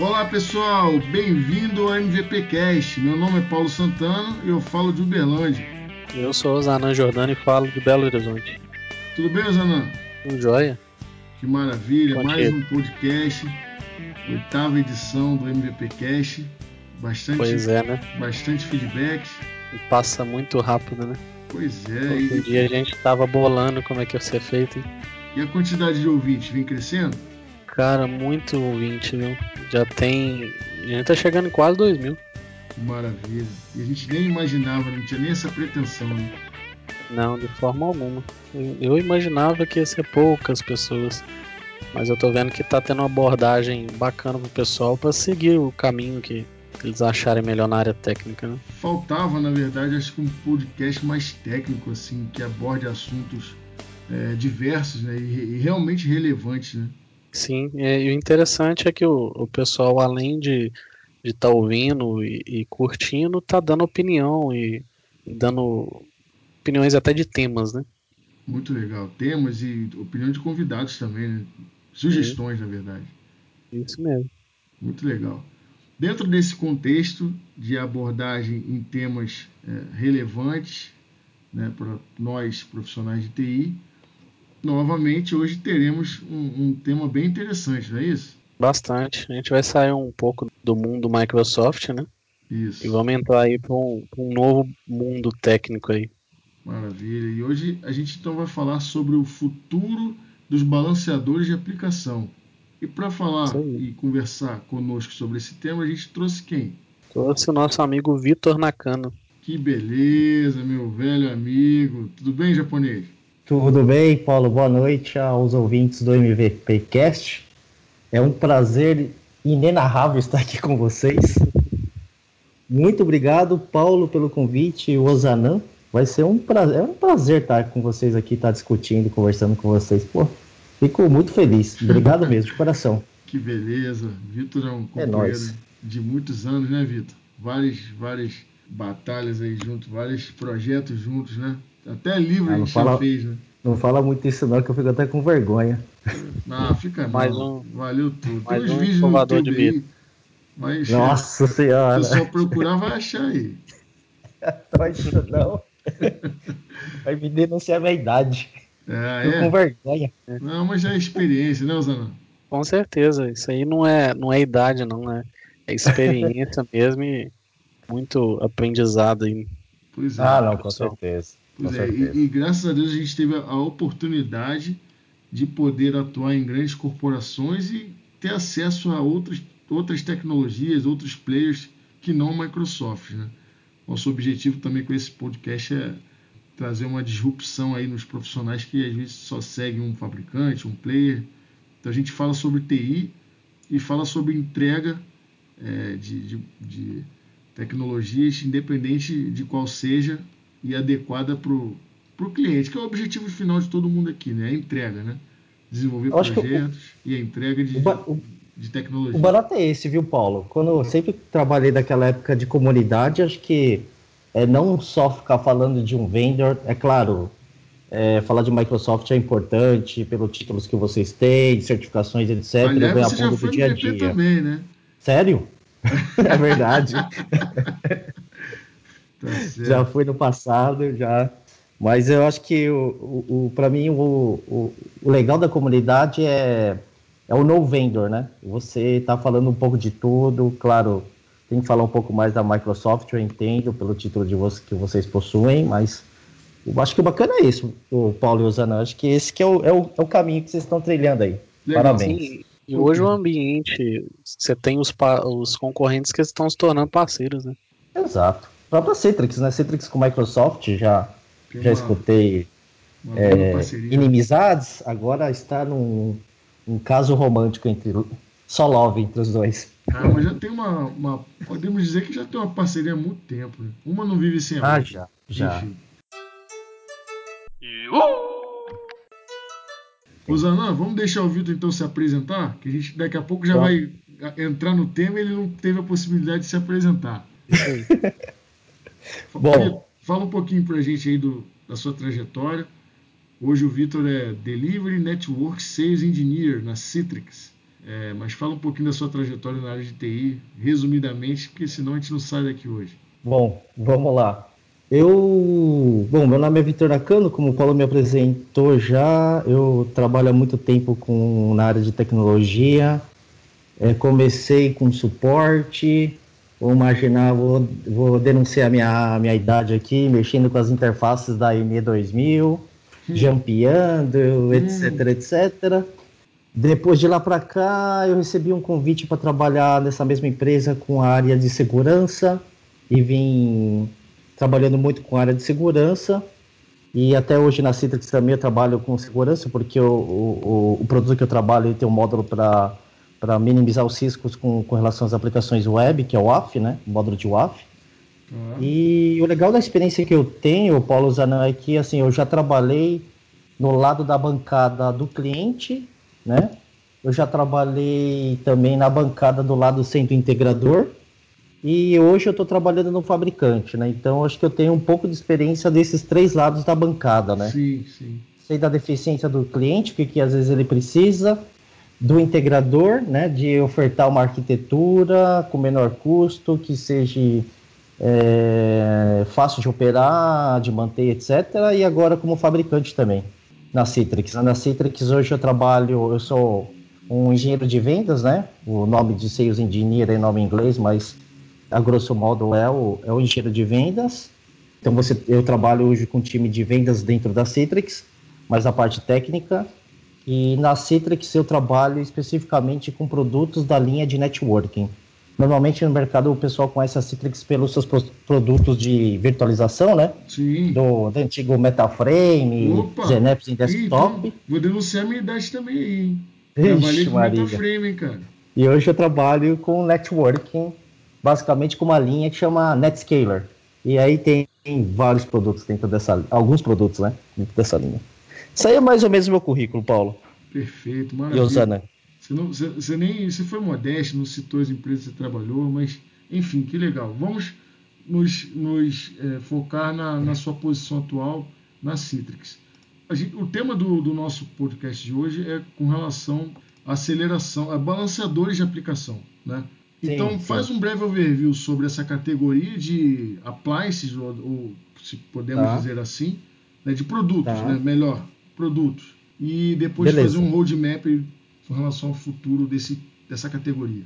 Olá pessoal, bem-vindo ao MVPcast. Meu nome é Paulo Santana e eu falo de Uberlândia. Eu sou o Zanan Jordano e falo de Belo Horizonte. Tudo bem, Zanan? Tudo jóia? Que maravilha, mais um podcast, oitava edição do MVPcast. Bastante, Pois é, né? bastante feedbacks. E passa muito rápido, né? Pois é, Outro e, dia a gente tava bolando como é que ia ser feito. E, e a quantidade de ouvintes vem crescendo? Cara, muito ouvinte, viu? Já tem. A gente tá chegando em quase 2 mil. Maravilha. E a gente nem imaginava, não tinha nem essa pretensão, né? Não, de forma alguma. Eu, imaginava que ia ser poucas pessoas. Mas eu tô vendo que tá tendo uma abordagem bacana pro pessoal pra seguir o caminho que eles acharem melhor na área técnica, né? Faltava, na verdade, acho que um podcast mais técnico, assim, que aborde assuntos é, diversos né? e, e realmente relevantes, né? Sim, é, e o interessante é que o, o pessoal, além de estar ouvindo e, e curtindo, tá dando opinião e, e dando opiniões até de temas, né? Muito legal. Temas e opinião de convidados também, né? Sugestões, na verdade. Isso mesmo. Muito legal. Dentro desse contexto de abordagem em temas é, relevantes né, para nós profissionais de TI, novamente hoje teremos um, um tema bem interessante, não é isso? Bastante. A gente vai sair um pouco do mundo Microsoft, né? Isso. E vamos entrar aí para um, um novo mundo técnico aí. Maravilha. E hoje a gente então vai falar sobre o futuro dos balanceadores de aplicação. E para falar e conversar conosco sobre esse tema, a gente trouxe quem? Trouxe o nosso amigo Vitor Nakano. Que beleza, meu velho amigo. Tudo bem, japonês? Tudo bem, Paulo? Boa noite aos ouvintes do MVPcast. É um prazer inenarrável estar aqui com vocês. Muito obrigado, Paulo, pelo convite e o Ozanan. Vai ser um prazer, é um prazer estar com vocês aqui, estar discutindo, conversando com vocês. Pô, fico muito feliz. Obrigado mesmo, de coração. Que beleza. Vitor é um É companheiro nóis. de muitos anos, né, Vitor? Várias, várias batalhas aí juntos, vários projetos juntos, né? Até livro Ah, não fala- fez, né? Não fala muito isso não, que eu fico até com vergonha. Ah, fica Mais não. um- Valeu tudo. Tem mais uns um vídeos no provador de YouTube aí, mas Nossa se senhora, só procurar vai achar aí. faz isso não. Vai me denunciar a minha idade. É, Fico com é. vergonha. Não, mas já é experiência, né, Osana? Com certeza, isso aí não é, não é idade, não, é, é experiência mesmo e muito aprendizado aí. Pois é. Ah, não, com certeza. Pois é, e, e graças a Deus a gente teve a, a oportunidade de poder atuar em grandes corporações e ter acesso a outras, outras tecnologias, outros players que não a Microsoft. Né? Nosso objetivo também com esse podcast é trazer uma disrupção aí nos profissionais que às vezes só seguem um fabricante, um player. Então a gente fala sobre TI e fala sobre entrega é, de, de, de tecnologias, independente de qual seja, e adequada para o cliente, que é o objetivo final de todo mundo aqui, né? A entrega, né? Desenvolver que o- projetos e a entrega de, O, de tecnologia. o barato é esse, viu, Paulo? Quando eu sempre trabalhei naquela época de comunidade, acho que é não só ficar falando de um vendor, é claro, é, falar de Microsoft é importante pelos títulos que vocês têm, certificações, etc. Aliás, ganhar você já foi do dia a dia. também, né? Sério? é verdade. Certo. já fui no passado, já. Mas eu acho que o, o, o para mim o, o, o legal da comunidade é, é o no vendor, né? Você tá falando um pouco de tudo, claro, tem que falar um pouco mais da Microsoft, eu entendo pelo título de você, que vocês possuem, mas eu acho que o bacana é isso, o Paulo e o Zana. Acho que esse que é o, é o, é o caminho que vocês estão trilhando aí. Legal. Parabéns. Sim, e hoje o ambiente, você tem os, os concorrentes que estão se tornando parceiros, né? Exato. Própria Citrix, né? Citrix com Microsoft, já, Tem já uma- escutei uma parceria. inimizades, agora está num, um caso romântico entre só love entre os dois. Ah, mas já tem uma, uma- Podemos dizer que já tem uma parceria há muito tempo. Né? Uma não vive sem a Ah, outra. já, já. Enfim. Ô Zanan, vamos deixar o Vitor então se apresentar, que a gente daqui a pouco já Tá. vai entrar no tema e ele não teve a possibilidade de se apresentar. Bom. Fala um pouquinho pra gente aí do, da sua trajetória. Hoje o Vitor é Delivery Network Sales Engineer na Citrix. É, mas fala um pouquinho da sua trajetória na área de TI, resumidamente, porque senão a gente não sai daqui hoje. Bom, vamos lá. Eu, bom, meu nome é Vitor Nakano, como o Paulo me apresentou já, eu trabalho há muito tempo com, na área de tecnologia. É, comecei com suporte, vou imaginar, vou, vou denunciar minha, minha idade aqui, mexendo com as interfaces da ME2000, hum. jampeando, etc, hum. etc. Depois de lá para cá, eu recebi um convite para trabalhar nessa mesma empresa com a área de segurança e vim trabalhando muito com a área de segurança. E até hoje na Citrix também eu trabalho com segurança, porque o, o, o produto que eu trabalho tem um módulo para minimizar os riscos com, com relação às aplicações web, que é o WAF, né? O módulo de WAF. Uhum. E o legal da experiência que eu tenho, Paulo Zanan, é que assim, eu já trabalhei no lado da bancada do cliente, né? Eu já trabalhei também na bancada do lado centro integrador, e hoje eu estou trabalhando no fabricante, né? Então acho que eu tenho um pouco de experiência desses três lados da bancada, né? Sim, sim. Sei da deficiência do cliente, o que, que às vezes ele precisa, do integrador, né? De ofertar uma arquitetura com menor custo, que seja é, fácil de operar, de manter, etc. E agora como fabricante também, na Citrix. Na Citrix hoje eu trabalho, eu sou um engenheiro de vendas, né? O nome de Sales Engineer é nome em inglês, mas a grosso modo é o, é o engenheiro de vendas. Então você, eu trabalho hoje com um time de vendas dentro da Citrix, mas a parte técnica. E na Citrix eu trabalho especificamente com produtos da linha de networking. Normalmente no mercado o pessoal conhece a Citrix pelos seus produtos de virtualização, né? Sim. Do, do antigo Metaframe, Opa. Zeneps em desktop. Então, vou denunciar a minha idade também hein? Ixi, Trabalhei com Maria. Metaframe, hein, cara? E hoje eu trabalho com networking basicamente com uma linha que chama Netscaler. E aí tem vários produtos dentro dessa alguns produtos, né? Dentro dessa linha. Isso aí é mais ou menos o meu currículo, Paulo. Perfeito, maravilha. E Osana? Você, não, você, você, nem, você foi modesto, não citou as empresas que você trabalhou, mas enfim, que legal. Vamos nos, nos é, focar na, na, sua posição atual na Citrix. Gente, o tema do, do, nosso podcast de hoje é com relação à aceleração, a balanceadores de aplicação, né? Então, sim, faz sim. um breve overview sobre essa categoria de appliances, ou, ou se podemos tá. dizer assim, né, de produtos, tá. né, melhor, produtos. E depois Beleza. fazer um roadmap com relação ao futuro desse, dessa categoria.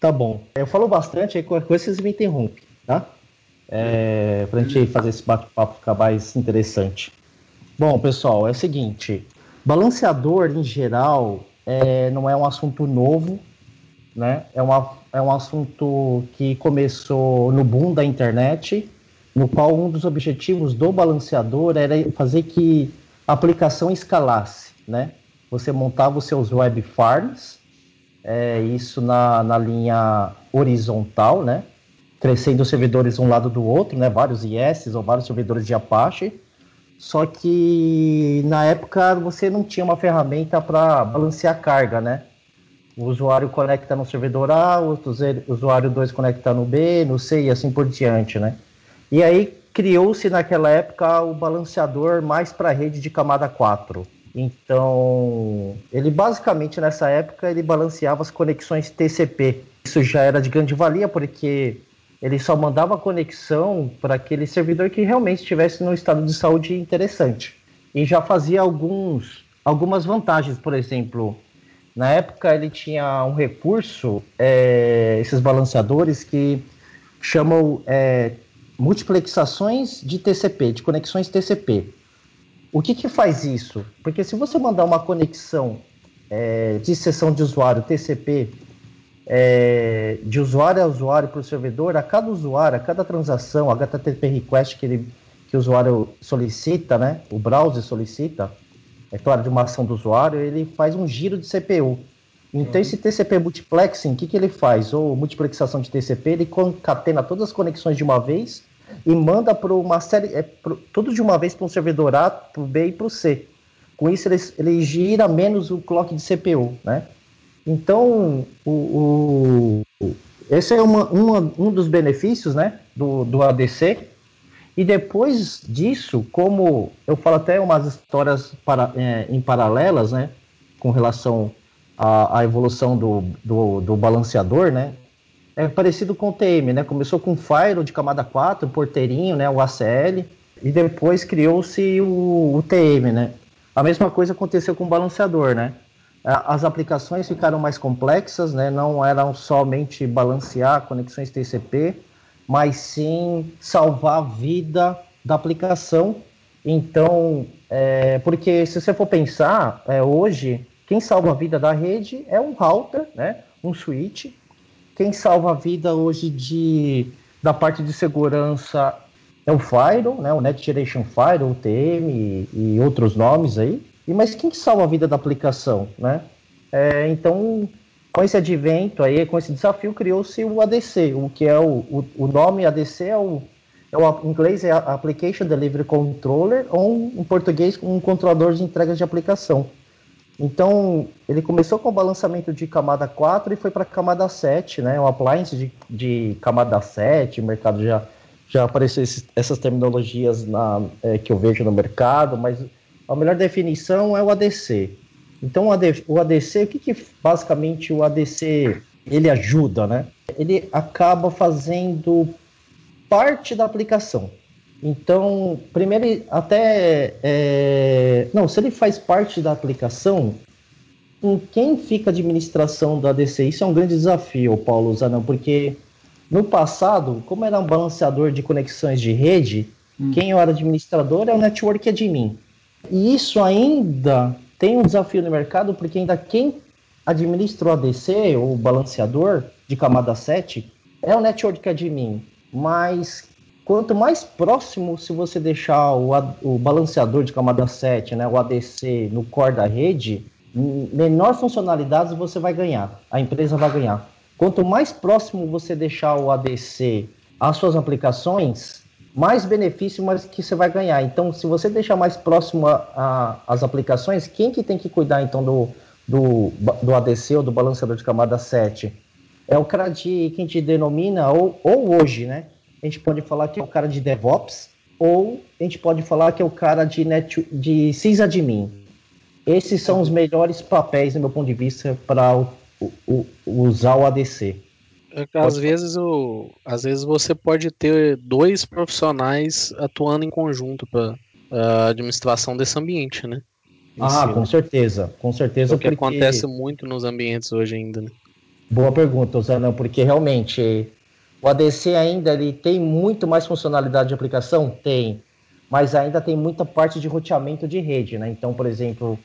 Tá bom. Eu falo bastante, aí qualquer coisa vocês me interrompem, tá? É, pra gente fazer esse bate-papo ficar mais interessante. Bom, pessoal, é o seguinte: balanceador em geral é, não é um assunto novo, né? É uma é um assunto que começou no boom da internet, no qual um dos objetivos do balanceador era fazer que aplicação escalasse, né? Você montava os seus web farms, é, isso na, na linha horizontal, né? Crescendo os servidores um lado do outro, né? Vários IS ou vários servidores de Apache. Só que na época você não tinha uma ferramenta para balancear carga, né? O usuário conecta no servidor A, o usuário 2 conecta no B, no C e assim por diante, né? E aí criou-se naquela época o balanceador mais para rede de camada 4. Então, ele basicamente nessa época ele balanceava as conexões TCP. Isso já era de grande valia porque ele só mandava conexão para aquele servidor que realmente estivesse num estado de saúde interessante. E já fazia alguns algumas vantagens, por exemplo, na época ele tinha um recurso, é, esses balanceadores que chamam é, multiplexações de TCP, de conexões TCP. O que, que faz isso? Porque se você mandar uma conexão é, de sessão de usuário TCP é, de usuário a usuário para o servidor, a cada usuário, a cada transação, HTTP request que, ele, que o usuário solicita, né, o browser solicita, é claro, de uma ação do usuário, ele faz um giro de CPU. Então, esse TCP multiplexing, o que, que ele faz? Ou multiplexação de TCP, ele concatena todas as conexões de uma vez e manda para uma série, é, pro, tudo de uma vez para um servidor A, para o B e para o C. Com isso, ele, ele, gira menos o clock de CPU, né? Então, o, o esse é uma, uma, um dos benefícios né, do, do ADC, e depois disso, como eu falo até umas histórias para, é, em paralelas, né, com relação a, a evolução do, do, do, balanceador, né? É parecido com o TM, né? Começou com o Firewall de camada 4, o porteirinho, né? O ACL, e depois criou-se o, o TM, né? A mesma coisa aconteceu com o balanceador, né? As aplicações ficaram mais complexas, né? Não eram somente balancear conexões TCP, mas sim salvar a vida da aplicação. Então, é, porque se você for pensar, é, hoje, quem salva a vida da rede é um router, né, um switch. Quem salva a vida hoje de, da parte de segurança é o Firewall, né, o Next Generation Firewall, o TM e, e outros nomes aí. E, mas quem salva a vida da aplicação, né? É, então, com esse advento aí, com esse desafio, criou-se o ADC, o que é o, o, o nome ADC é o, é o em inglês é Application Delivery Controller, ou em português um controlador de entregas de aplicação. Então, ele começou com o balançamento de camada 4 e foi para camada 7, né? Um appliance de, de camada 7, o mercado já, já apareceu esses, essas terminologias na, é, que eu vejo no mercado, mas a melhor definição é o ADC. Então o, AD, o ADC, o que, que basicamente o ADC ele ajuda, né? Ele acaba fazendo parte da aplicação. Então, primeiro, até. É, não, se ele faz parte da aplicação, com quem fica a administração do ADC? Isso é um grande desafio, Paulo Zanão, porque no passado, como era um balanceador de conexões de rede, hum. quem era administrador é o network admin. E isso ainda tem um desafio no mercado, porque ainda quem administra o ADC, o balanceador de camada 7, é o network admin. Mas quanto mais próximo, se você deixar o, o balanceador de camada 7, né, o ADC, no core da rede, menor funcionalidades você vai ganhar, a empresa vai ganhar. Quanto mais próximo você deixar o ADC às suas aplicações, mais benefício mais que você vai ganhar. Então, se você deixar mais próximo as aplicações, quem que tem que cuidar então do, do, do ADC ou do balanceador de camada 7? É o cara de quem te denomina, ou, ou hoje, né? A gente pode falar que é o cara de DevOps, ou a gente pode falar que é o cara de, net, de sysadmin. Esses são os melhores papéis, do meu ponto de vista, para usar o ADC. É às vezes, o, às vezes você pode ter dois profissionais atuando em conjunto para a administração desse ambiente, né? Em ah, si, com né? certeza, com certeza. É o que porque... acontece muito nos ambientes hoje ainda, né? Boa pergunta, Zanão, porque realmente o ADC ainda ele tem muito mais funcionalidade de aplicação? Tem, mas ainda tem muita parte de roteamento de rede, né? Então, por exemplo,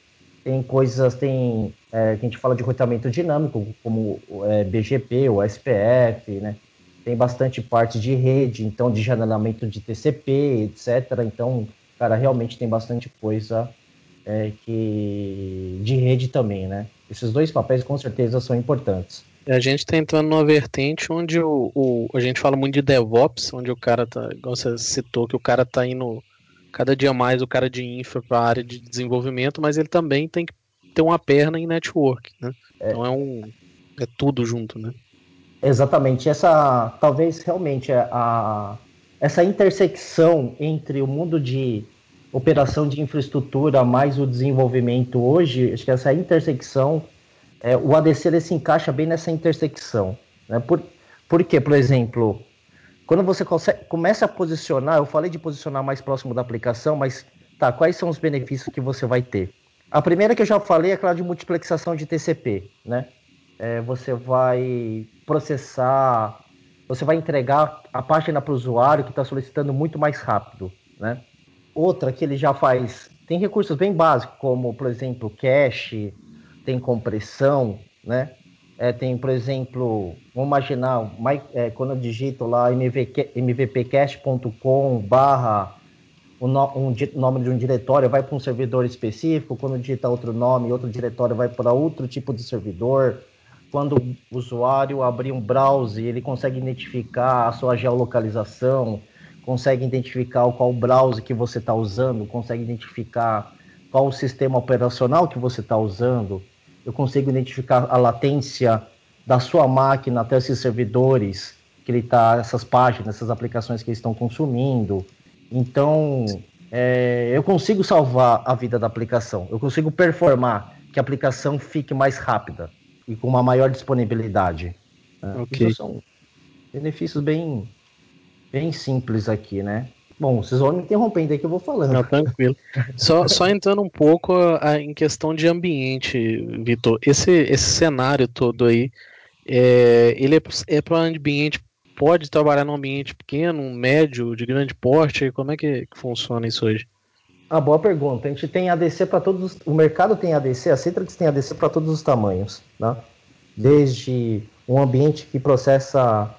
tem coisas, tem é, que a gente fala de roteamento dinâmico, como é, BGP, o SPF, né? Tem bastante parte de rede, então de janelamento de TCP, etc. Então, cara, realmente tem bastante coisa é, que de rede também, né? Esses dois papéis com certeza são importantes. A gente está entrando numa vertente onde o, o, a gente fala muito de DevOps, onde o cara tá, igual você citou, que o cara tá indo cada dia mais o cara de infra para a área de desenvolvimento, mas ele também tem que ter uma perna em network, né? É. Então é um é tudo junto, né? Exatamente. Essa talvez realmente é a essa intersecção entre o mundo de operação de infraestrutura mais o desenvolvimento hoje, acho que essa intersecção, é, o ADC ele se encaixa bem nessa intersecção. Né? Por, por quê? Por exemplo, quando você consegue, começa a posicionar, eu falei de posicionar mais próximo da aplicação, mas tá, quais são os benefícios que você vai ter? A primeira que eu já falei é aquela de multiplexação de TCP, né? É, você vai processar, você vai entregar a página para o usuário que está solicitando muito mais rápido, né? Outra que ele já faz, tem recursos bem básicos, como, por exemplo, cache, tem compressão, né? É, tem, por exemplo, vamos imaginar, é, quando eu digito lá mvpcast.com barra o um, nome de um diretório vai para um servidor específico, quando digita outro nome, outro diretório vai para outro tipo de servidor. Quando o usuário abrir um browser, ele consegue identificar a sua geolocalização, consegue identificar qual browser que você está usando, consegue identificar qual o sistema operacional que você está usando eu consigo identificar a latência da sua máquina até esses servidores que ele está, essas páginas, essas aplicações que eles estão consumindo. Então, é, eu consigo salvar a vida da aplicação, eu consigo performar. que a aplicação fique mais rápida e com uma maior disponibilidade. Né? Okay. Isso são benefícios bem, bem simples aqui, né? Bom, vocês vão me interrompendo aí que eu vou falando. Não, tranquilo. só, só entrando um pouco a, em questão de ambiente, Vitor. Esse, esse cenário todo aí, é, ele é, é para ambiente pode trabalhar num ambiente pequeno, médio, de grande porte? Como é que, que funciona isso hoje? Ah, boa pergunta. A gente tem ADC para todos. O mercado tem ADC, a Citrix tem ADC para todos os tamanhos, né? Desde um ambiente que processa,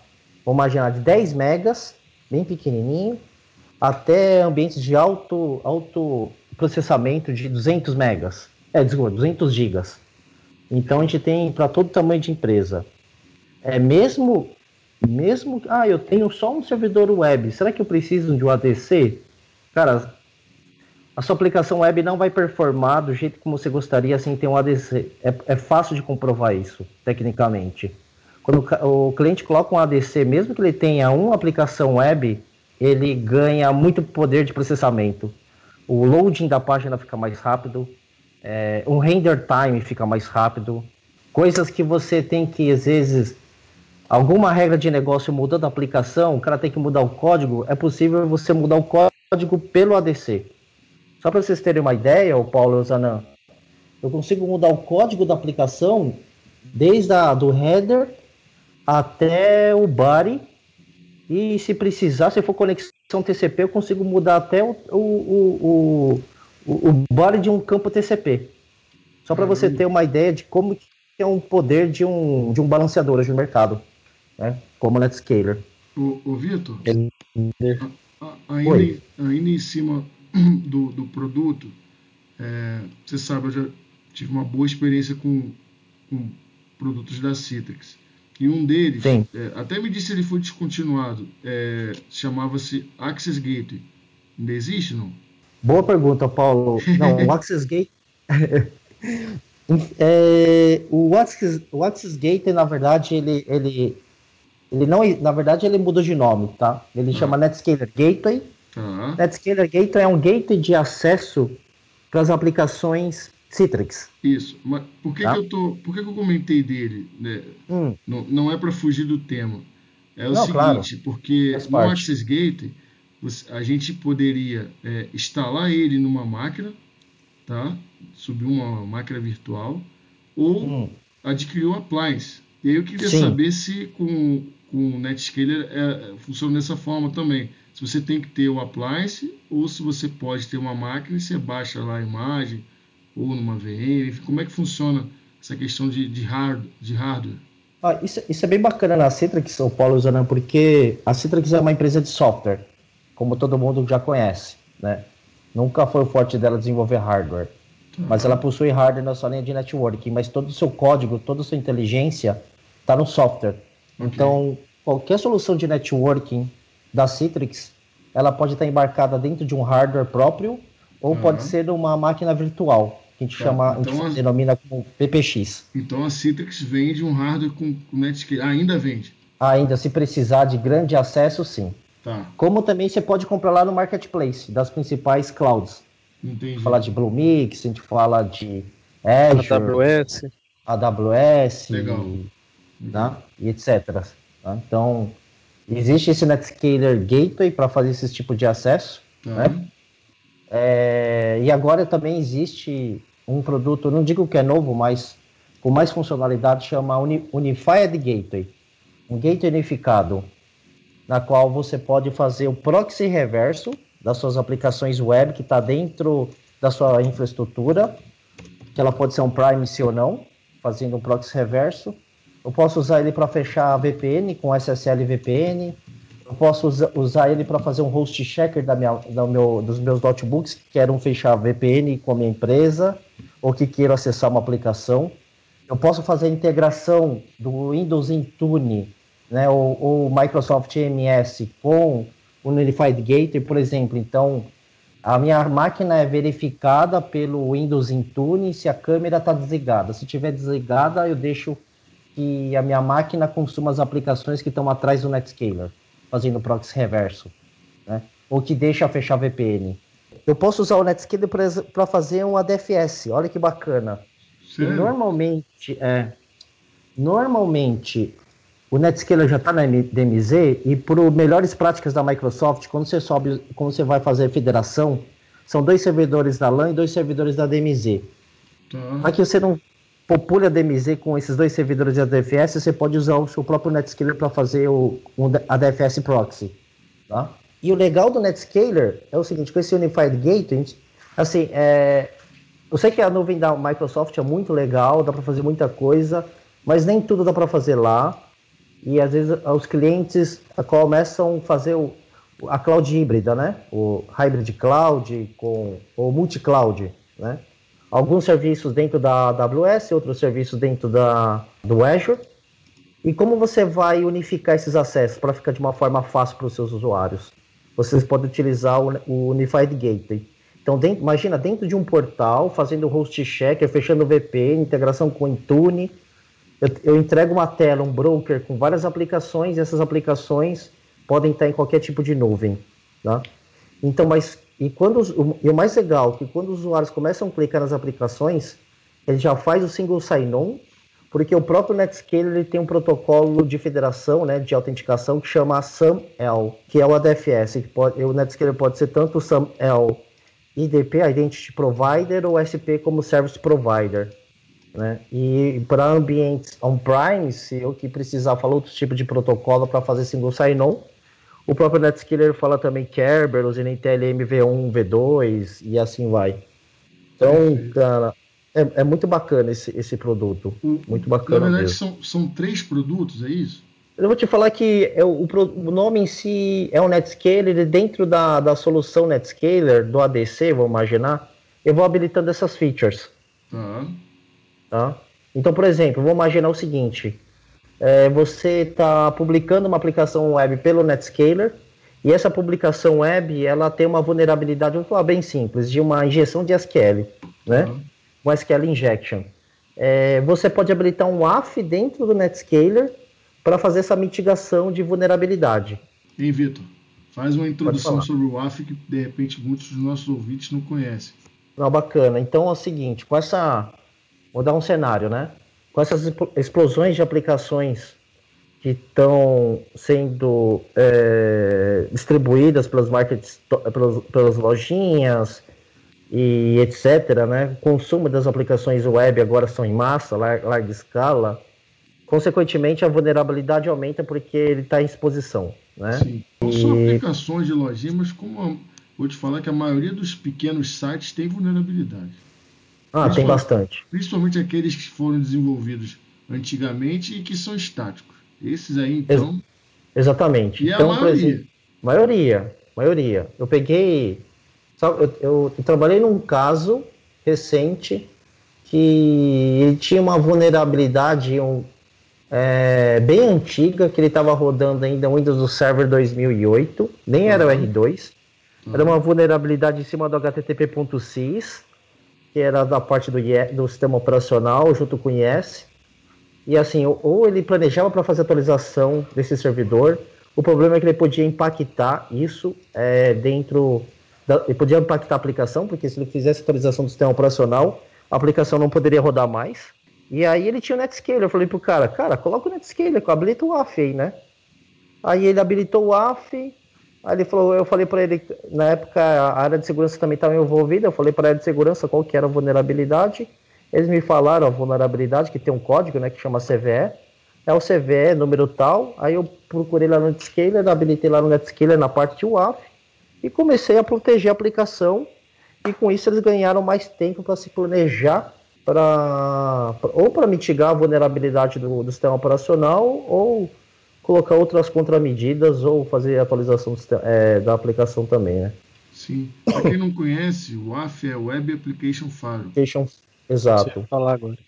vamos imaginar, de 10 megas, bem pequenininho, até ambientes de alto, alto processamento de 200 megas. É, desculpa, 200 gigas. Então a gente tem para todo tamanho de empresa. É mesmo mesmo, ah, eu tenho só um servidor web, será que eu preciso de um ADC? Cara, a sua aplicação web não vai performar do jeito como você gostaria sem ter um ADC. É, é fácil de comprovar isso, tecnicamente. Quando o cliente coloca um ADC, mesmo que ele tenha uma aplicação web, ele ganha muito poder de processamento. O loading da página fica mais rápido, é, o render time fica mais rápido, coisas que você tem que, às vezes, alguma regra de negócio mudando a aplicação, o cara tem que mudar o código, é possível você mudar o código pelo ADC. Só para vocês terem uma ideia, o Paulo Zanan, eu consigo mudar o código da aplicação desde a, do header até o body e se precisar, se for conexão TCP, eu consigo mudar até o, o, o, o, o body de um campo TCP. Só para você ter uma ideia de como que é um poder de um, de um balanceador hoje no mercado né? como Netscaler. O, o Vitor, ainda, ainda em cima do, do produto, é, você sabe, eu já tive uma boa experiência com, com produtos da Citrix. E um deles, é, até me disse se ele foi descontinuado, é, chamava-se Access Gateway. Ainda existe, não? Boa pergunta, Paulo. Não, o Access Gateway... é, o, Access, o Access Gateway, na verdade, ele, ele, ele não, na verdade, ele mudou de nome, tá? Ele chama uhum. Netscaler Gateway. Uhum. Netscaler Gateway é um gateway de acesso para as aplicações Citrix. Isso. Mas por que, tá? que eu tô, por que, que eu comentei dele? Né? Hum. Não, não é para fugir do tema. É o não, seguinte, claro. porque no Access Gateway a gente poderia é, instalar ele numa máquina, tá? Subir uma máquina virtual ou hum. adquirir um appliance. E aí eu queria Sim. saber se com com o Netscaler é, funciona dessa forma também. Se você tem que ter o appliance ou se você pode ter uma máquina e você baixa lá a imagem ou numa VM, enfim, como é que funciona essa questão de, de, hard, de hardware? Ah, isso, isso, é bem bacana na Citrix, o Paulo usando, porque a Citrix é uma empresa de software, como todo mundo já conhece, né? Nunca foi o forte dela desenvolver hardware. Tá. Mas ela possui hardware na sua linha de networking, mas todo o seu código, toda a sua inteligência está no software. Okay. Então, qualquer solução de networking da Citrix, ela pode estar embarcada dentro de um hardware próprio ou uhum. pode ser uma máquina virtual, que a gente tá. chama, então, a gente a... denomina como PPX. Então a Citrix vende um hardware com Netscape, ainda vende? Ainda, se precisar de grande acesso, sim. Tá. Como também você pode comprar lá no marketplace das principais clouds. Entendi. A gente fala de Bluemix, a gente fala de Azure, AWS, AWS Legal. Né? e etc. Tá? Então, existe esse Netscaler Gateway para fazer esse tipo de acesso. Uhum. Né? É, e agora também existe um produto, não digo que é novo, mas com mais funcionalidade, chama Uni Unified Gateway. Um gateway unificado, na qual você pode fazer o proxy reverso das suas aplicações web que está dentro da sua infraestrutura, que ela pode ser um privacy ou não, fazendo um proxy reverso eu posso usar ele para fechar a VPN com SSL VPN. Eu posso usar ele para fazer um host checker da minha, da meu, dos meus notebooks que queiram fechar VPN com a minha empresa ou que queiram acessar uma aplicação. Eu posso fazer a integração do Windows Intune né, ou, ou Microsoft MS com o Unified Gateway, por exemplo. Então, a minha máquina é verificada pelo Windows Intune se a câmera está desligada. Se estiver desligada, eu deixo que a minha máquina consuma as aplicações que estão atrás do Netscaler, fazendo proxy reverso, né? ou que deixa fechar VPN. Eu posso usar o Netscaler para fazer um ADFS, olha que bacana. normalmente, é, normalmente o Netscaler já está na DMZ e por melhores práticas da Microsoft, quando você sobe, quando você vai fazer a federação, são dois servidores da LAN e dois servidores da DMZ. Tá. Que você não popule a DMZ com esses dois servidores da DFS, você pode usar o seu próprio Netscaler para fazer o, a DFS proxy. Tá? E o legal do Netscaler é o seguinte, com esse Unified Gateway, assim, é, eu sei que a nuvem da Microsoft é muito legal, dá para fazer muita coisa, mas nem tudo dá para fazer lá e às vezes os clientes começam a fazer o, a cloud híbrida, né? O hybrid cloud com o multi-cloud, né? Alguns serviços dentro da AWS, outros serviços dentro da, do Azure. E como você vai unificar esses acessos para ficar de uma forma fácil para os seus usuários? Vocês podem utilizar o, Unified Gateway. Então, dentro, imagina dentro de um portal, fazendo host checker, fechando VPN, integração com Intune, eu, eu entrego uma tela, um broker com várias aplicações, e essas aplicações podem estar em qualquer tipo de nuvem. Tá? Então, mas e quando e o mais legal que quando os usuários começam a clicar nas aplicações, ele já faz o single sign-on, porque o próprio Netscaler ele tem um protocolo de federação, né, de autenticação que chama SAML, que é o ADFS, que pode, o Netscaler pode ser tanto SAML IDP, Identity Provider, ou SP como Service Provider. Né? E para ambientes on-prime, se eu que precisar falar outro tipo de protocolo para fazer single sign-on, o próprio Netscaler fala também Kerberos, NTL MV1, V2 e assim vai. Então, cara, é, é, muito bacana esse, esse produto. O, muito bacana. Na verdade, são, são três produtos, é isso? Eu vou te falar que é, o, o, nome em si é o Netscaler, e dentro da, da solução Netscaler, do ADC, vou imaginar, eu vou habilitando essas features. Tá. Tá? Então, por exemplo, vou imaginar o seguinte: é, você está publicando uma aplicação web pelo Netscaler e essa publicação web ela tem uma vulnerabilidade, vamos falar bem simples, de uma injeção de SQL, né? Uhum. Um SQL injection. É, você pode habilitar um WAF dentro do Netscaler para fazer essa mitigação de vulnerabilidade. E Vitor, faz uma introdução sobre o WAF que de repente muitos dos nossos ouvintes não conhecem. Não, bacana. Então é o seguinte, com essa Vou dar um cenário, né? Com essas explosões de aplicações que estão sendo é, distribuídas pelas markets, pelas, pelas lojinhas e etc, né? O consumo das aplicações web agora são em massa, lar larga escala. Consequentemente, a vulnerabilidade aumenta porque ele está em exposição, né? Sim. Não só aplicações de lojinha, mas como vou te falar que a maioria dos pequenos sites tem vulnerabilidade. Ah, tem bastante. Principalmente aqueles que foram desenvolvidos antigamente e que são estáticos. Esses aí, então. Ex exatamente. E então, a maioria. Exemplo, maioria. Maioria. Eu peguei. Sabe, eu, eu, eu trabalhei num caso recente que ele tinha uma vulnerabilidade um, é, bem antiga, que ele estava rodando ainda o Windows Server 2008, nem era o R2, uhum. era uma vulnerabilidade em cima do HTTP.sys, que era da parte do, do sistema operacional junto com o IS. E assim, ou ele planejava para fazer atualização desse servidor, o problema é que ele podia impactar isso é, dentro. Da, ele podia impactar a aplicação, porque se ele fizesse atualização do sistema operacional, a aplicação não poderia rodar mais. E aí ele tinha o Netscaler. Eu falei pro cara, cara, coloca o Netscaler, habilita o AF aí, né? Aí ele habilitou o AF, Aí ele falou, eu falei para ele, na época a área de segurança também estava envolvida, eu falei para a área de segurança qual que era a vulnerabilidade. Eles me falaram a vulnerabilidade, que tem um código, né, que chama CVE. É o CVE, número tal. Aí eu procurei lá no Netscaler, habilitei lá no Netscaler na parte de WAF e comecei a proteger a aplicação. E com isso eles ganharam mais tempo para se planejar para ou para mitigar a vulnerabilidade do, do sistema operacional ou colocar outras contramedidas ou fazer atualização é, da aplicação também, né? Sim. Para quem não conhece, o WAF é Web Application Firewall. Application, exato. falar agora.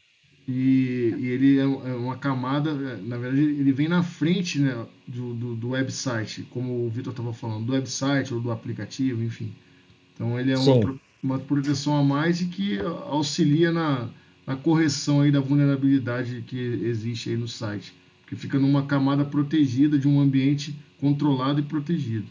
E, e, ele é, é uma camada, é, na verdade, ele vem na frente né, do, do, do website, como o Vitor estava falando, do website ou do aplicativo, enfim. Então ele é uma, uma, proteção a mais e que auxilia na, na correção aí da vulnerabilidade que existe aí no site que fica numa camada protegida de um ambiente controlado e protegido.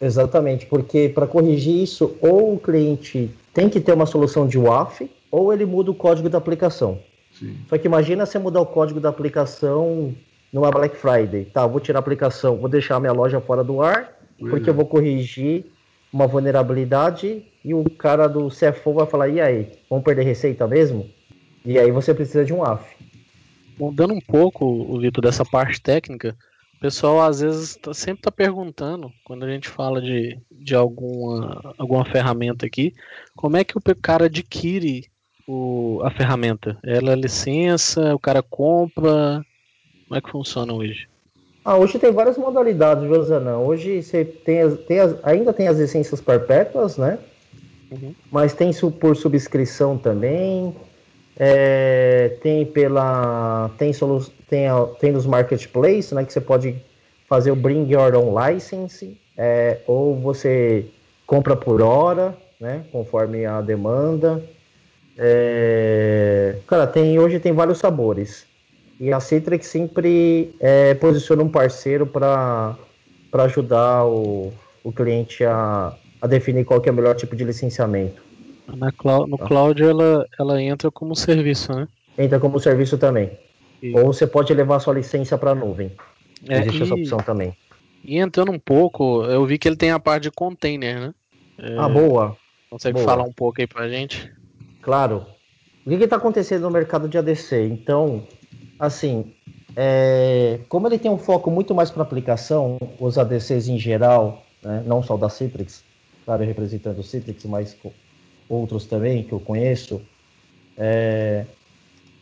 Exatamente, porque para corrigir isso, ou o cliente tem que ter uma solução de WAF, ou ele muda o código da aplicação. Sim. Só que imagina você mudar o código da aplicação numa Black Friday. Tá, vou tirar a aplicação, vou deixar a minha loja fora do ar, Pois porque é. eu vou corrigir uma vulnerabilidade e o cara do CFO vai falar, e aí, vamos perder receita mesmo? E aí você precisa de um AF. Mudando um pouco, o Vitor, dessa parte técnica, o pessoal às vezes tá- sempre está perguntando, quando a gente fala de, de alguma, alguma ferramenta aqui, como é que o cara adquire o, a ferramenta? Ela é licença, o cara compra? Como é que funciona hoje? Ah, hoje tem várias modalidades, Josanã. Hoje você tem, as- tem as- ainda tem as licenças perpétuas, né? Uhum. Mas tem por subscrição também. É, tem pela. Tem, solu, tem, tem nos marketplaces, né? Que você pode fazer o Bring Your Own License. é, ou você compra por hora, né? Conforme a demanda. É, cara, tem, hoje tem vários sabores. E a Citrix sempre é, posiciona um parceiro para ajudar o, o cliente a, a definir qual é o melhor tipo de licenciamento. Na clou- no cloud ela, ela entra como serviço, né? Entra como serviço também. E, Ou você pode levar sua licença para a nuvem. é, Existe essa e- opção também. e entrando um pouco, eu vi que ele tem a parte de container, né? Ah, boa. Consegue boa. falar um pouco aí pra gente? Claro. O que está acontecendo no mercado de ADC? Então, assim, é, como ele tem um foco muito mais para aplicação, os ADCs em geral, né, não só da Citrix, claro, representando o Citrix, mas outros também que eu conheço, é,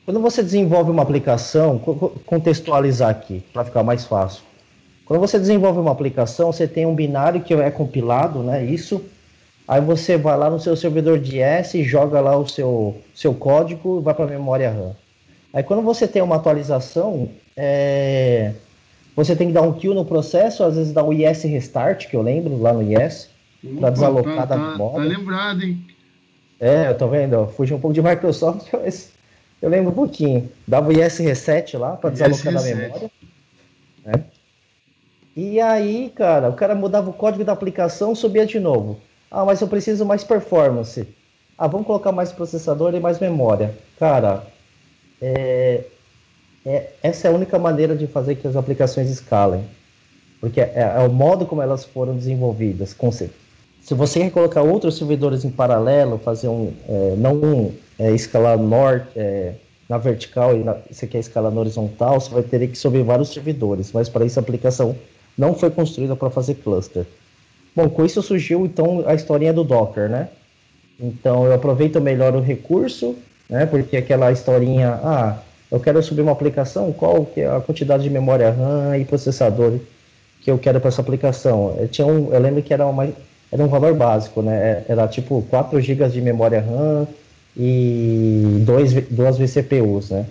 quando você desenvolve uma aplicação, co- co- contextualizar aqui, para ficar mais fácil. Quando você desenvolve uma aplicação, você tem um binário que é compilado, né? Isso Aí você vai lá no seu servidor de S, joga lá o seu, seu código e vai para a memória RAM. Aí quando você tem uma atualização, é, você tem que dar um kill no processo, às vezes dá o IS restart, que eu lembro, lá no IS, para desalocar tá, da tá, memória. tá lembrado, hein? É, eu tô vendo, ó, fugi um pouco de Microsoft, mas eu lembro um pouquinho. Dava o IS reset lá para desalocar da memória. né? E aí, cara, o cara mudava o código da aplicação, subia de novo. Ah, mas eu preciso mais performance. Ah, vamos colocar mais processador e mais memória. Cara, é, é- essa é a única maneira de fazer que as aplicações escalem. Porque é, é o modo como elas foram desenvolvidas. com cer- Se você quer colocar outros servidores em paralelo, fazer um. é, não é, escalar norte, é, na vertical e na- você quer escalar na horizontal, você vai ter que subir vários servidores. Mas para isso a aplicação não foi construída para fazer cluster. Bom, com isso surgiu então a historinha do Docker, né? Então eu aproveito melhor o recurso, né? Porque aquela historinha, ah, eu quero subir uma aplicação, qual que é a quantidade de memória RAM e processador que eu quero para essa aplicação? Eu, tinha um, eu lembro que era, uma, era um valor básico, né? Era tipo 4 GB de memória RAM e dois, duas vCPUs, né?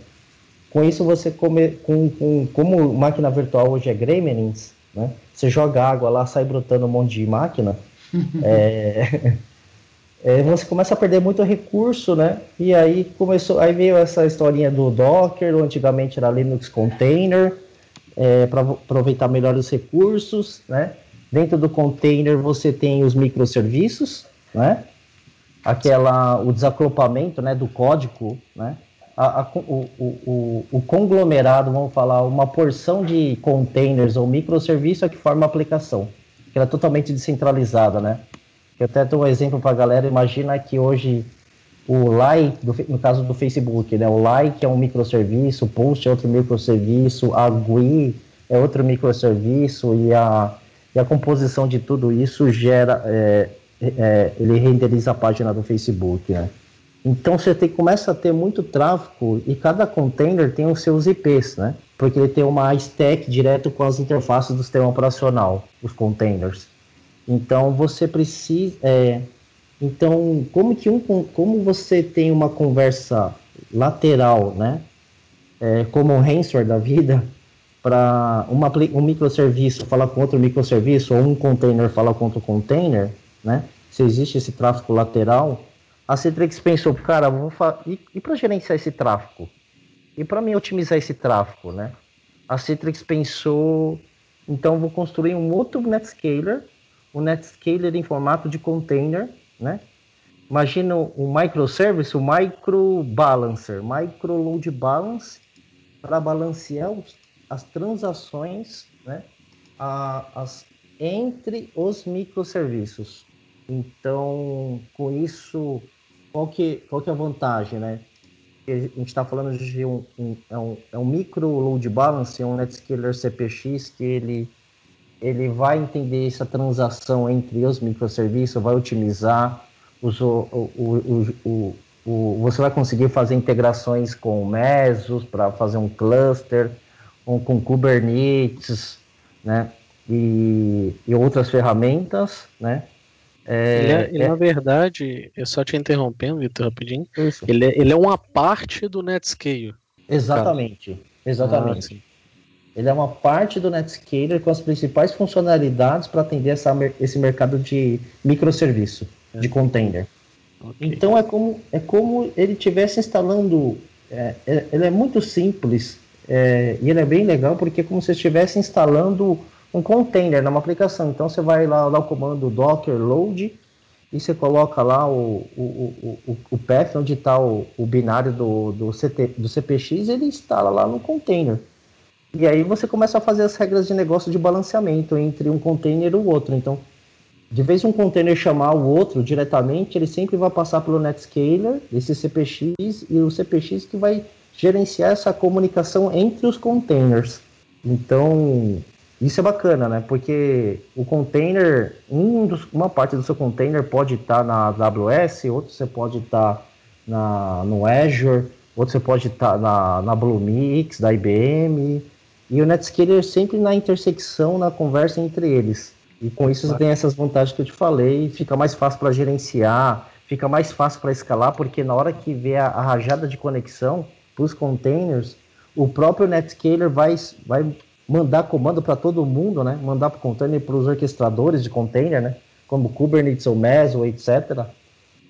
Com isso você come, com, com, como máquina virtual hoje é Gremlins, né? Você joga água lá, sai brotando um monte de máquina. é, é, você começa a perder muito recurso, né? E aí começou, aí veio essa historinha do Docker, antigamente era Linux Container, para aproveitar melhor os recursos, né? Dentro do container você tem os microserviços, né? Aquela, o desacouplamento, né, do código, né? A, a, o, o, o, conglomerado, vamos falar, uma porção de containers ou microserviço é que forma a aplicação, que ela é totalmente descentralizada, né? Eu até dou um exemplo para a galera, imagina que hoje o like, no caso do Facebook, né? O like é um microserviço, o post é outro microserviço, a GUI é outro microserviço e a, e a composição de tudo isso gera, é, é, ele renderiza a página do Facebook, né? Então você tem, começa a ter muito tráfego e cada container tem os seus IPs, né? Porque ele tem uma stack direto com as interfaces do sistema operacional, os containers. Então você precisa. É, então, como que um, como você tem uma conversa lateral, né? É, como um Hansor da vida, para um microserviço falar com outro microserviço, ou um container falar com outro container, né? Se existe esse tráfego lateral, a Citrix pensou, cara, vou e, e para gerenciar esse tráfego? E para mim otimizar esse tráfego, né? A Citrix pensou, então vou construir um outro Netscaler, um Netscaler em formato de container, né? imagina um microservice, o micro balancer, micro load balance para balancear os, as transações, né, a, as, entre os microserviços. Então, com isso, qual que, qual que é a vantagem, né? A gente está falando de um, um, é um, é um micro load balance, um Netscaler CPX que ele, ele vai entender essa transação entre os microserviços, vai otimizar, os, o, o, o, o, você vai conseguir fazer integrações com Mesos para fazer um cluster, ou com Kubernetes, né? E, e outras ferramentas, né? É, ele, é, é... na verdade, eu só te interrompendo, Vitor, rapidinho. Ele é, ele é uma parte do Netscaler. Exatamente, cara. exatamente. Ah, ele é uma parte do Netscaler com as principais funcionalidades para atender essa, esse mercado de microserviço, é. de container. Okay. Então é como, é como ele estivesse instalando. É, é, ele é muito simples é, e ele é bem legal porque é como se estivesse instalando um container numa aplicação. Então você vai lá, lá o comando docker load e você coloca lá o, o, o, o path onde está o, o binário do, do, CT, do CPX ele instala lá no container. E aí você começa a fazer as regras de negócio de balanceamento entre um container e o outro. Então, de vez um container chamar o outro diretamente, ele sempre vai passar pelo Netscaler, esse CPX, e o CPX que vai gerenciar essa comunicação entre os containers. Então, isso é bacana, né? Porque o container, um dos, uma parte do seu container pode estar tá na AWS, outro você pode estar tá na, no Azure, outro você pode estar tá na, na Bluemix, da IBM, e o Netscaler sempre na intersecção, na conversa entre eles. E com isso você tem essas vantagens que eu te falei, fica mais fácil para gerenciar, fica mais fácil para escalar, porque na hora que vê a, a rajada de conexão para os containers, o próprio Netscaler vai, vai mandar comando para todo mundo, né? Mandar para o container para os orquestradores de container, né? Como Kubernetes ou Meso, etc.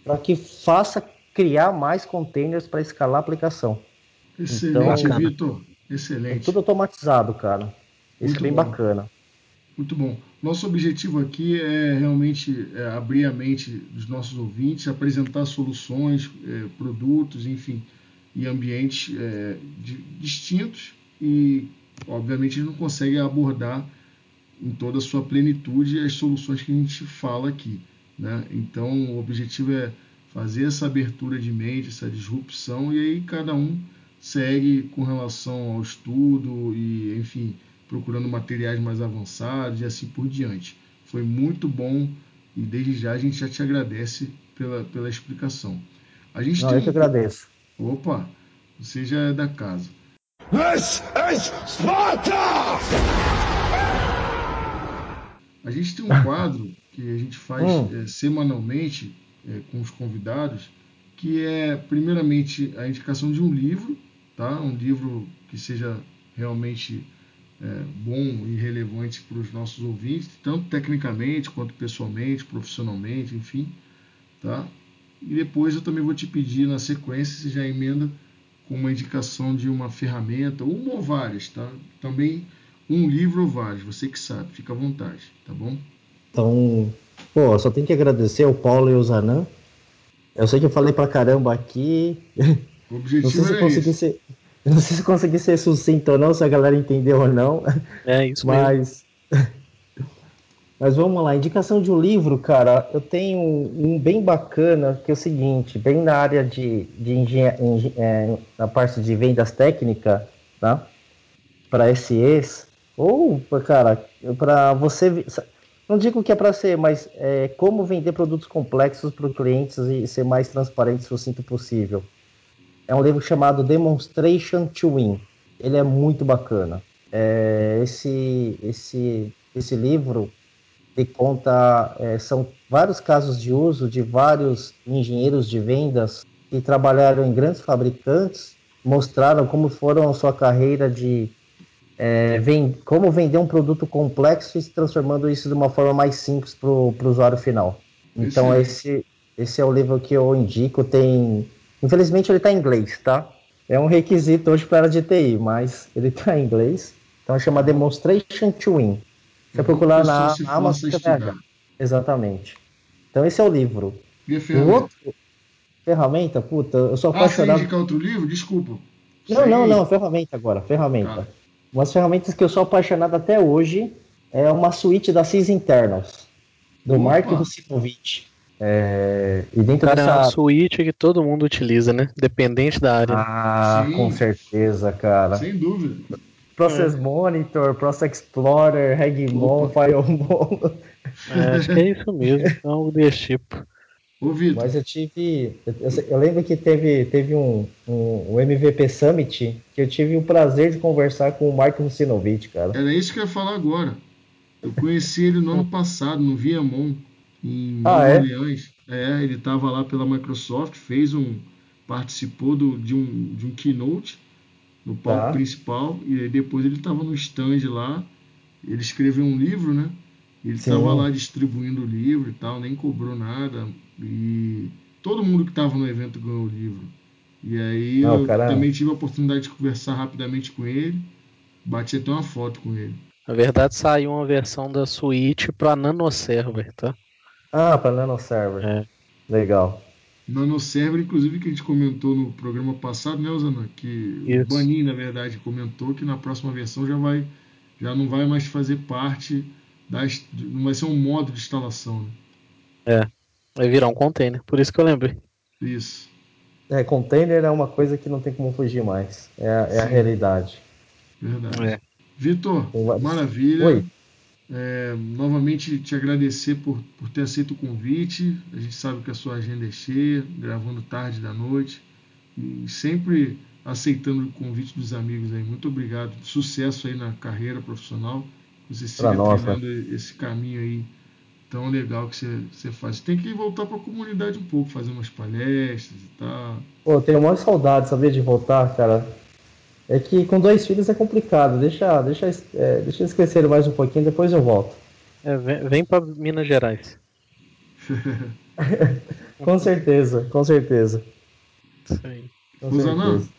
Para que faça criar mais containers para escalar a aplicação. Excelente, então, Vitor. Excelente. É tudo automatizado, cara. Isso Muito é bem bom. bacana. Muito bom. Nosso objetivo aqui é realmente é, abrir a mente dos nossos ouvintes, apresentar soluções, é, produtos, enfim, e ambientes é, de, distintos e obviamente, não consegue abordar em toda a sua plenitude as soluções que a gente fala aqui. Né? Então, o objetivo é fazer essa abertura de mente, essa disrupção, e aí cada um segue com relação ao estudo e, enfim, procurando materiais mais avançados e assim por diante. Foi muito bom e desde já a gente já te agradece pela, pela explicação. A gente Não, tem eu que agradeço. Opa, você já é da casa. This is Sparta! A gente tem um quadro que a gente faz hum. é, semanalmente é, com os convidados, que é primeiramente a indicação de um livro, tá? Um livro que seja realmente é, bom e relevante para os nossos ouvintes, tanto tecnicamente quanto pessoalmente, profissionalmente, enfim, tá? E depois eu também vou te pedir na sequência, se já emenda com uma indicação de uma ferramenta, uma ou várias, tá? Também um livro ou vários, você que sabe, fica à vontade, tá bom? Então, pô, só tenho que agradecer ao Paulo e ao Zanan. Eu sei que eu falei pra caramba aqui. O objetivo não sei se consegui isso. ser, não sei se consegui ser sucinto ou não, se a galera entendeu ou não. É isso mas, mesmo. Mas vamos lá, indicação de um livro, cara, eu tenho um, bem bacana, que é o seguinte, bem na área de, de engen é, na parte de vendas técnicas, tá? Para SEs, ou, cara, para você, não digo que é para ser, mas é, como vender produtos complexos para os clientes e ser mais transparente e sucinto possível. É um livro chamado Demonstration to Win. Ele é muito bacana. É, esse, esse, esse livro ele conta, é, são vários casos de uso de vários engenheiros de vendas que trabalharam em grandes fabricantes, mostraram como foram a sua carreira de é, vem, como vender um produto complexo e transformando isso de uma forma mais simples para o usuário final. Então esse, esse é o livro que eu indico. Tem, infelizmente ele está em inglês, tá? É um requisito hoje para a de TI, mas ele está em inglês. Então chama Demonstration to Win. Você procurar na Amazon, Exatamente. Então esse é o livro. E ferramenta? outro, ferramenta, puta, eu sou Ah, você apaixonado. indicar outro livro? Desculpa. não, Sei. não, não, ferramenta agora, ferramenta. Tá. Umas ferramentas que eu sou apaixonado até hoje é uma suíte da Sys Internals, do Opa. Mark Rusinovich. É, e dentro Cara, é uma dessa. suíte que todo mundo utiliza, né? Dependente da área. Ah, Sim. com certeza, cara. Sem dúvida. Process Monitor, Process Explorer, Regmon. Firemon. É, acho que é isso mesmo, é algo desse tipo. Vitor, Mas eu tive. Eu, eu- eu lembro que teve, teve um, um, um MVP Summit que eu tive o prazer de conversar com o Mark Rusinovich, cara. era isso que eu ia falar agora. Eu conheci ele no ano passado, no Viamon, em Ah, Nova é? Orleans. É, ele estava lá pela Microsoft, fez um. participou do- de, um, de um keynote no palco Tá. principal, e aí depois ele estava no stand lá. Ele escreveu um livro, né? Ele estava lá distribuindo o livro e tal, nem cobrou nada. E todo mundo que estava no evento ganhou o livro. E aí Não, eu cara- também tive a oportunidade de conversar rapidamente com ele. Bati até uma foto com ele. Na verdade, saiu uma versão da suíte para nanoserver, tá? Ah, para Nano Server. É. Legal. Nanoserver, inclusive, que a gente comentou no programa passado, né, Osana? Que o Isso. Banin, na verdade, comentou que na próxima versão já vai, já não vai mais fazer parte da, ins- não vai ser um modo de instalação, né? Vai virar um container, por isso que eu lembrei. Isso. É, container é uma coisa que não tem como fugir mais. É, a- é a realidade. Verdade. É. Vitor, maravilha. Oi. É, novamente te agradecer por, por ter aceito o convite. A gente sabe que a sua agenda é cheia, gravando tarde da noite. E sempre aceitando o convite dos amigos aí. Muito obrigado. Sucesso aí na carreira profissional. Você siga né? trilhando esse caminho aí tão legal que você, você faz. Tem que voltar para a comunidade um pouco, fazer umas palestras e tal. Pô, eu tenho maior saudade, sabia, de voltar, cara. É que com dois filhos é complicado. Deixa, deixa, é, deixa eles crescerem mais um pouquinho, depois eu volto. É, vem vem para Minas Gerais. Com certeza, com certeza. Isso aí. Com Rosanã, certeza.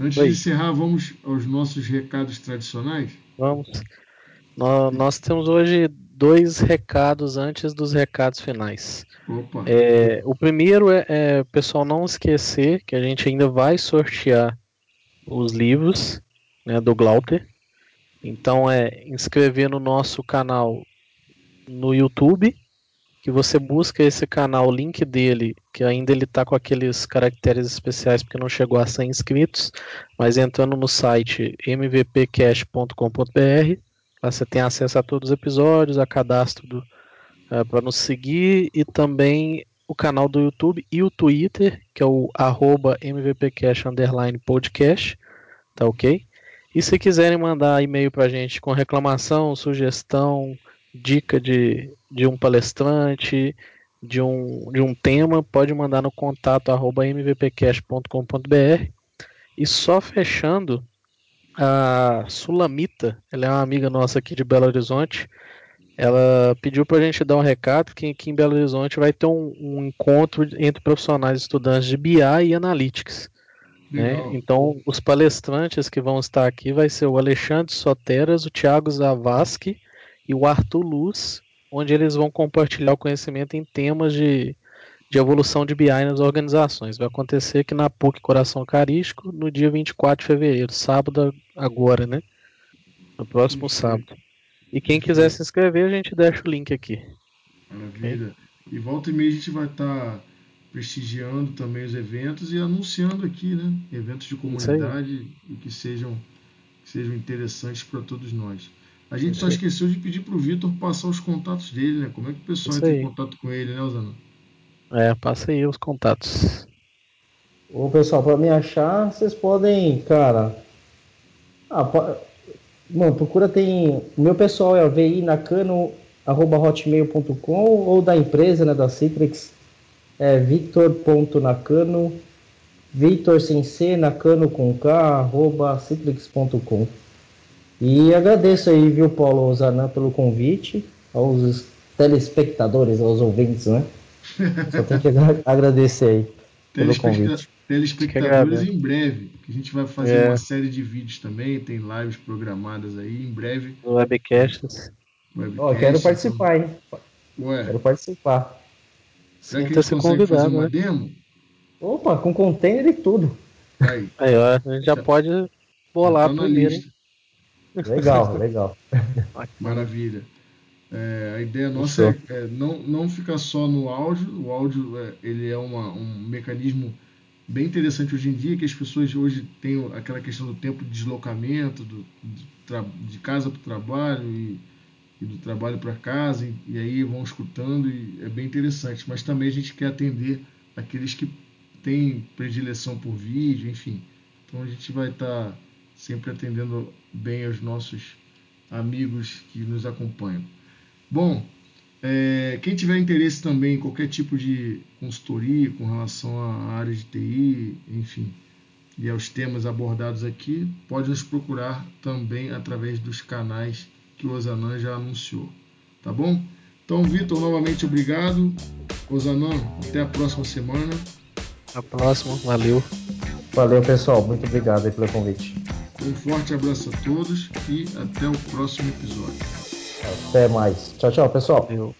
antes Oi. de encerrar, vamos aos nossos recados tradicionais. Vamos. Nó- Nós, temos hoje dois recados antes dos recados finais. Opa, É, o primeiro é, é o pessoal não esquecer que a gente ainda vai sortear os livros né, do Glauter. Então é inscrever no nosso canal no YouTube, que você busca esse canal, o link dele, que ainda ele está com aqueles caracteres especiais porque não chegou a 100 inscritos, mas entrando no site mvpcast.com.br, lá você tem acesso a todos os episódios, a cadastro para nos seguir e também o canal do YouTube e o Twitter, que é o arroba mvpcast underline podcast, tá ok? E se quiserem mandar e-mail pra gente com reclamação, sugestão, dica de, de um palestrante, de um, de um tema, pode mandar no contato arroba mvpcast.com.br. E só fechando, a Sulamita, ela é uma amiga nossa aqui de Belo Horizonte, ela pediu pra gente dar um recado que aqui em Belo Horizonte vai ter um, um encontro entre profissionais estudantes de BI e Analytics. Né? Então, os palestrantes que vão estar aqui vai ser o Alexandre Soteras, o Thiago Zavascki e o Arthur Luz, onde eles vão compartilhar o conhecimento em temas de, de evolução de BI nas organizações. Vai acontecer aqui na PUC Coração Eucarístico no dia 24 de fevereiro, sábado agora, né? No próximo sábado. E quem quiser se inscrever, a gente deixa o link aqui. Maravilha. E volta e meia a gente vai estar prestigiando também os eventos e anunciando aqui, né? Eventos de comunidade e que sejam, que sejam interessantes para todos nós. A gente só esqueceu de pedir para o Vitor passar os contatos dele, né? Como é que o pessoal entra em contato com ele, né, Osana? É, passa aí os contatos. Ô pessoal, para me achar, vocês podem, cara. Ah, Bom, procura tem. O meu pessoal é o vinacano.hotmail.com ou da empresa, né, da Citrix, é victor.nakano, Victor sem C, Nakano com K, arroba citrix.com. E agradeço aí, viu, Paulo Zanã, pelo convite, aos telespectadores, aos ouvintes, né? Só tem que agra- agradecer aí pelo convite. Telespectadores em breve, que a gente vai fazer É. uma série de vídeos também, tem lives programadas aí em breve. No webcasts. Ó, webcast, quero então- participar, hein? Ué, Quero participar. Será que a gente consegue fazer uma né? demo? Opa, com container e tudo. Aí, aí ó, a gente já, já pode bolar tá primeiro. Legal, legal. Maravilha. É, a ideia nossa é, é, não, não ficar só no áudio. O áudio é, ele é uma, um mecanismo bem interessante hoje em dia, que as pessoas hoje têm aquela questão do tempo de deslocamento, do, de, de casa para o trabalho e, e, do trabalho para casa, e, e, aí vão escutando, e é bem interessante. Mas também a gente quer atender aqueles que têm predileção por vídeo, enfim. Então a gente vai estar tá sempre atendendo bem os nossos amigos que nos acompanham. Bom, é, quem tiver interesse também em qualquer tipo de consultoria com relação à área de TI, enfim, e aos temas abordados aqui, pode nos procurar também através dos canais que o Osanan já anunciou. Tá bom? Então, Vitor, novamente obrigado. Osanan, até a próxima semana. A próxima, valeu. Valeu, pessoal. Muito obrigado pelo convite. Um forte abraço a todos e até o próximo episódio. Até mais. Tchau, tchau, pessoal. Valeu.